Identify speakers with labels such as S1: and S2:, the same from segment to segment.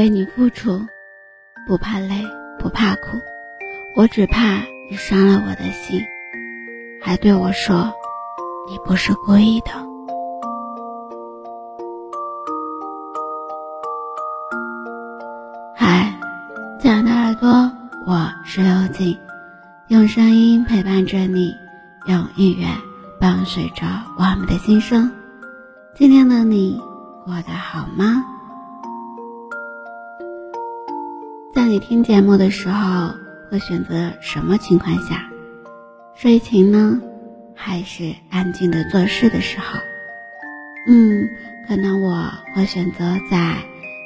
S1: 为你付出，不怕累，不怕苦，我只怕你伤了我的心，还对我说你不是故意的。嗨，亲爱的耳朵，我是刘静，用声音陪伴着你，用音乐伴随着我们的心声。今天的你过得好吗？你听节目的时候，会选择什么情况下？睡前呢，还是安静的做事的时候？嗯，可能我会选择在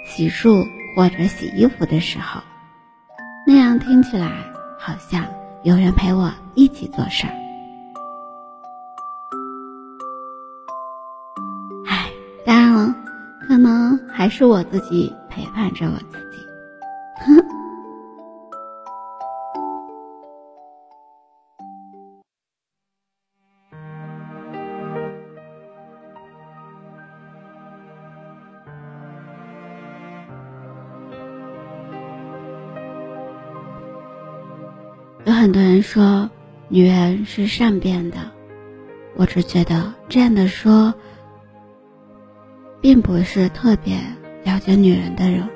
S1: 洗漱或者洗衣服的时候，那样听起来好像有人陪我一起做事儿。唉，当然了，可能还是我自己陪伴着我自己。说女人是善变的，我只觉得这样的说，并不是特别了解女人的人。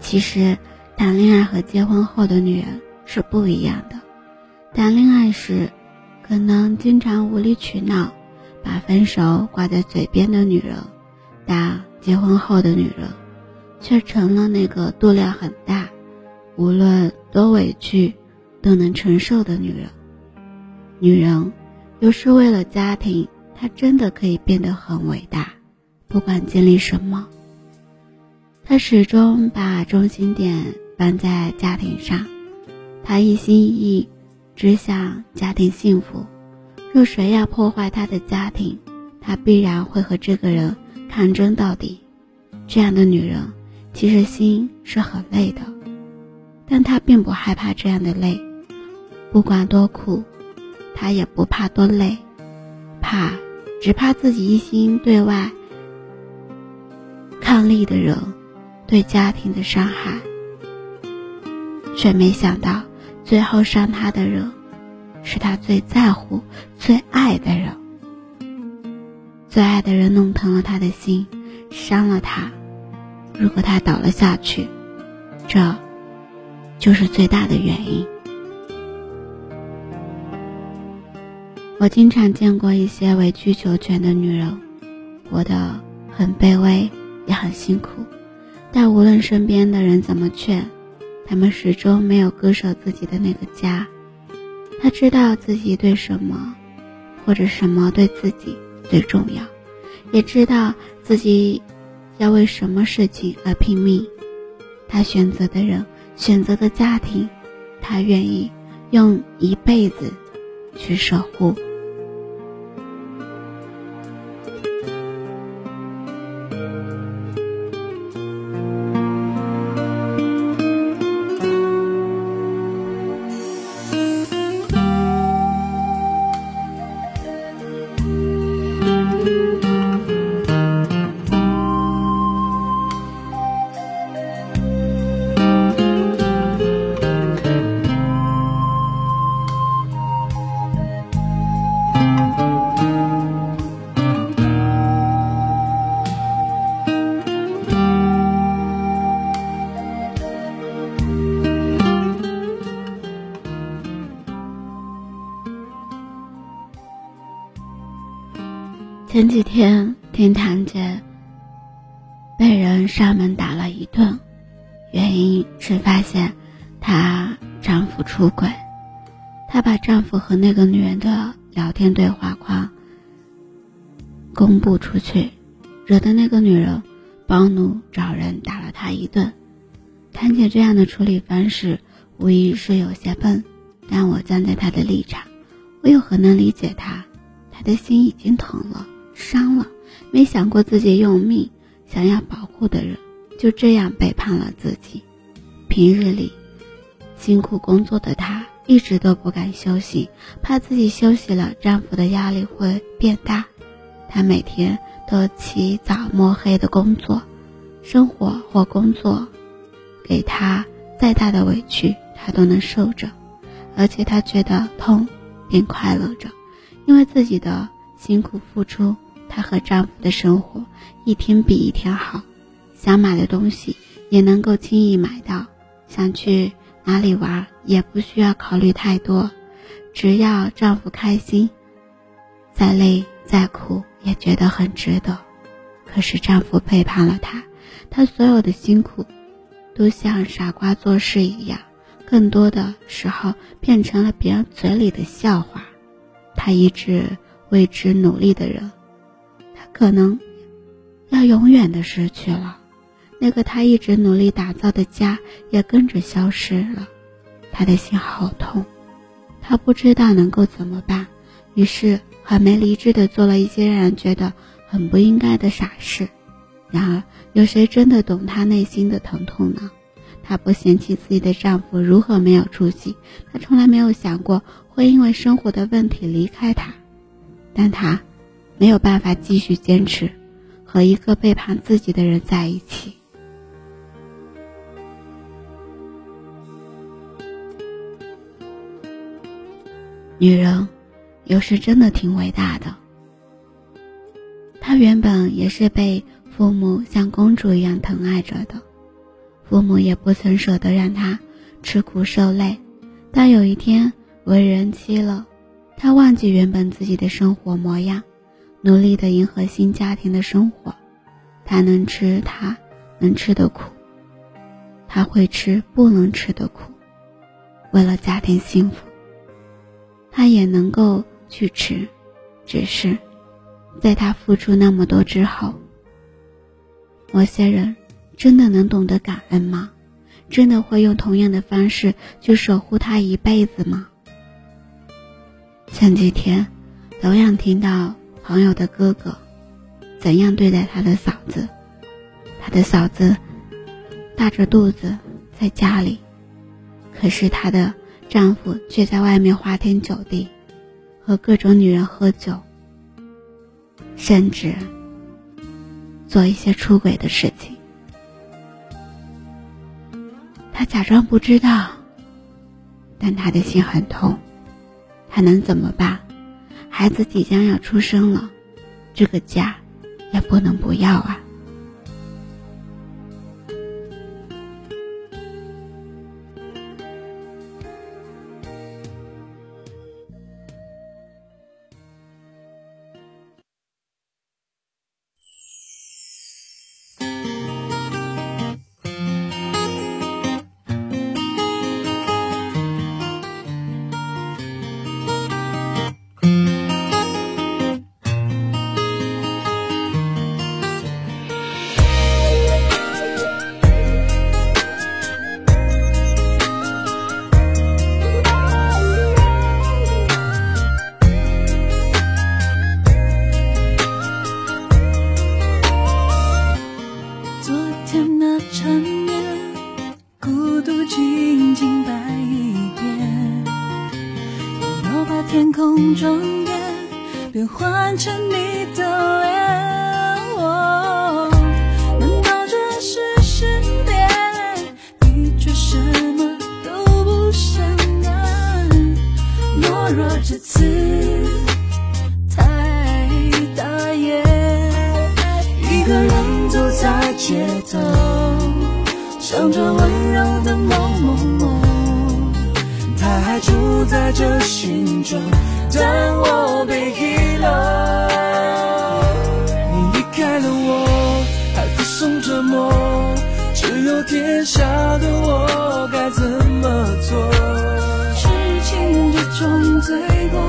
S1: 其实，谈恋爱和结婚后的女人是不一样的。谈恋爱时，可能经常无理取闹，把分手挂在嘴边的女人，但结婚后的女人，却成了那个度量很大，无论多委屈。都能承受的女人，女人有时为了家庭，她真的可以变得很伟大。不管经历什么，她始终把中心点放在家庭上，她一心一意只想家庭幸福。若谁要破坏她的家庭，她必然会和这个人抗争到底。这样的女人其实心是很累的，但她并不害怕这样的累。不管多苦，他也不怕多累，怕只怕自己一心对外抗力的人，对家庭的伤害，却没想到最后伤他的人，是他最在乎、最爱的人。最爱的人弄疼了他的心，伤了他。如果他倒了下去，这就是最大的原因。我经常见过一些委曲求全的女人，活得很卑微，也很辛苦。但无论身边的人怎么劝，她们始终没有割舍自己的那个家。她知道自己对什么，或者什么对自己最重要，也知道自己要为什么事情而拼命。她选择的人，选择的家庭，她愿意用一辈子去守护。几天听堂姐被人上门打了一顿，原因是发现她丈夫出轨。她把丈夫和那个女人的聊天对话框公布出去，惹得那个女人暴怒，找人打了她一顿。堂姐这样的处理方式无疑是有些笨，但我站在她的立场，我又何能理解她？她的心已经疼了。伤了，没想过自己用命想要保护的人，就这样背叛了自己。平日里辛苦工作的她，一直都不敢休息，怕自己休息了，丈夫的压力会变大。她每天都起早摸黑的工作，生活或工作给他再大的委屈，他都能受着，而且他觉得痛并快乐着，因为自己的辛苦付出。她和丈夫的生活一天比一天好，想买的东西也能够轻易买到，想去哪里玩也不需要考虑太多，只要丈夫开心，再累再苦也觉得很值得。可是丈夫背叛了她，她所有的辛苦，都像傻瓜做事一样，更多的时候变成了别人嘴里的笑话。她一直为之努力的人。可能要永远的失去了，那个他一直努力打造的家也跟着消失了，他的心好痛，他不知道能够怎么办，于是很没理智的做了一些让人觉得很不应该的傻事。然而，有谁真的懂她内心的疼痛呢？她不嫌弃自己的丈夫如何没有出息，她从来没有想过会因为生活的问题离开他，但她。没有办法继续坚持和一个背叛自己的人在一起。女人有时真的挺伟大的。她原本也是被父母像公主一样疼爱着的，父母也不曾舍得让她吃苦受累。但有一天为人妻了，她忘记原本自己的生活模样。努力的迎合新家庭的生活，他能吃他能吃的苦，他会吃不能吃的苦。为了家庭幸福，他也能够去吃，只是在他付出那么多之后，某些人真的能懂得感恩吗？真的会用同样的方式去守护他一辈子吗？前几天，同样听到。朋友的哥哥怎样对待他的嫂子？他的嫂子大着肚子在家里，可是她的丈夫却在外面花天酒地，和各种女人喝酒，甚至做一些出轨的事情。他假装不知道，但他的心很痛，他能怎么办？孩子即将要出生了，这个家也不能不要啊。
S2: 换成你的脸，难道这是失恋？你却什么都不想干，懦弱这次太大爷。一个人走在街头，想着温柔的某某某，他还住在这心中。但我被遗落，你离开了我，还附送折磨，只有天下的我该怎么做？痴情这种罪过，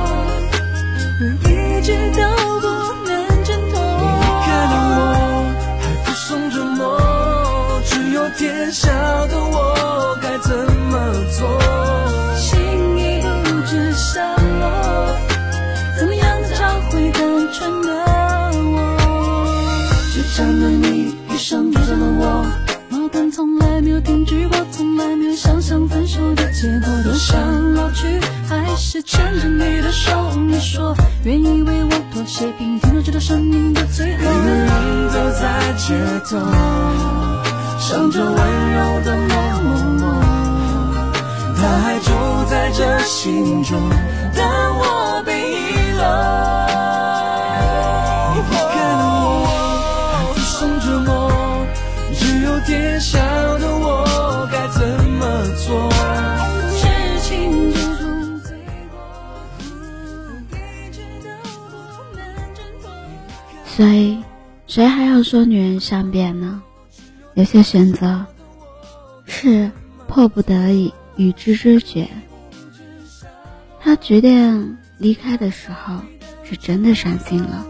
S2: 我一直都不能挣脱。你离开了我，还附送折磨，只有天下的我从来没有停止过，从来没有想象分手的结果。多想老去，还是。牵着你的手，你说愿意为我妥协，并听到直到生命的最后。一个人走在街头，想着温柔的某某某，他还住在这心中，但我被遗漏。晓得我该怎么做。
S1: 所以，谁还要说女人善变呢？有些选择是迫不得已与之知觉。他决定离开的时候，是真的伤心了。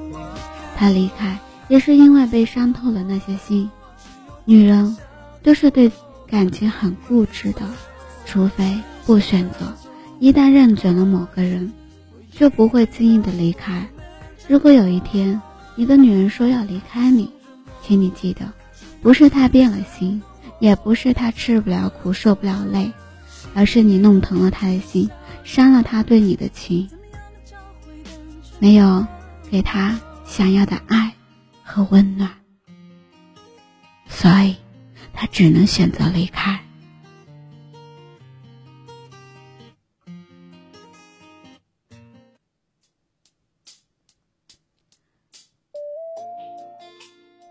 S1: 他离开也是因为被伤透了那些心。女人都是对感情很固执的，除非不选择，一旦认准了某个人，就不会轻易的离开。如果有一天你的女人说要离开你，请你记得，不是她变了心，也不是她吃不了苦受不了累，而是你弄疼了她的心，伤了她对你的情，没有给她想要的爱和温暖，所以他只能选择离开。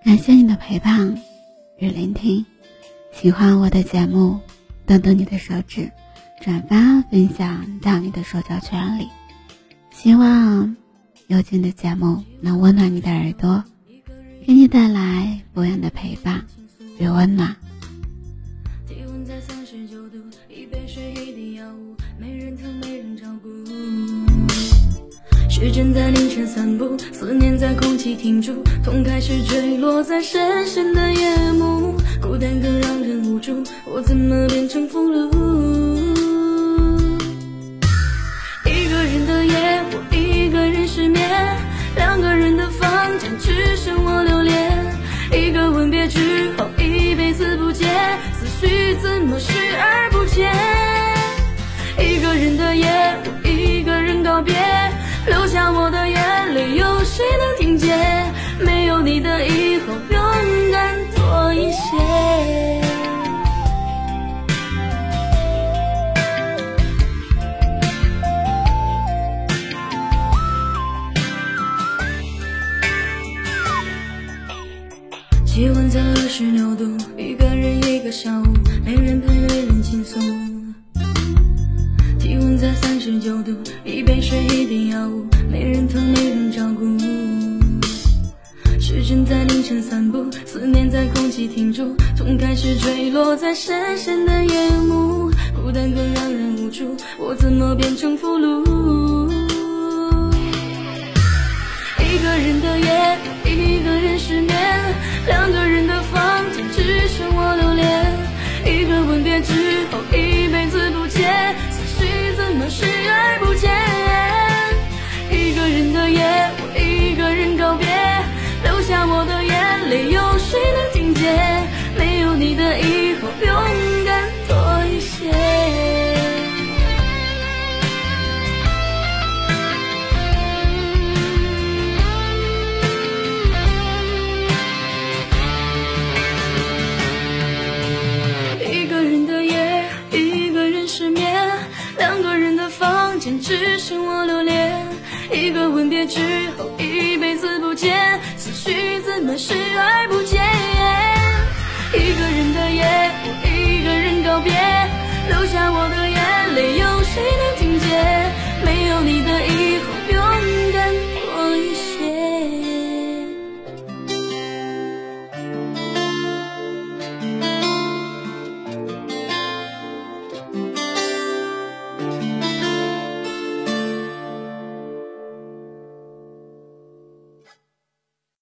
S1: 感谢你的陪伴与聆听，喜欢我的节目，动动你的手指，转发分享到你的社交圈里。希望有劲的节目能温暖你的耳朵，给你带来不一样的陪伴与温暖。
S2: 体温在三十九度，一杯水一滴药物，没人疼没人照顾。时针在凌晨散步，思念在空气停住，痛开始坠落在深深的夜幕，孤单更让人无助，我怎么变成俘虏？一个人的夜，我一个人失眠，两个人的房间只告别，留下我的眼泪，有谁能听见？没有你的以后，勇敢多一些。气温在二十六度，一个人一个下午，没人陪，十九度，一杯水一滴药物，没人疼，没人照顾。时针在凌晨散步，思念在空气停住，痛开始坠落在深深的夜幕，孤单更让人无助，我怎么变成负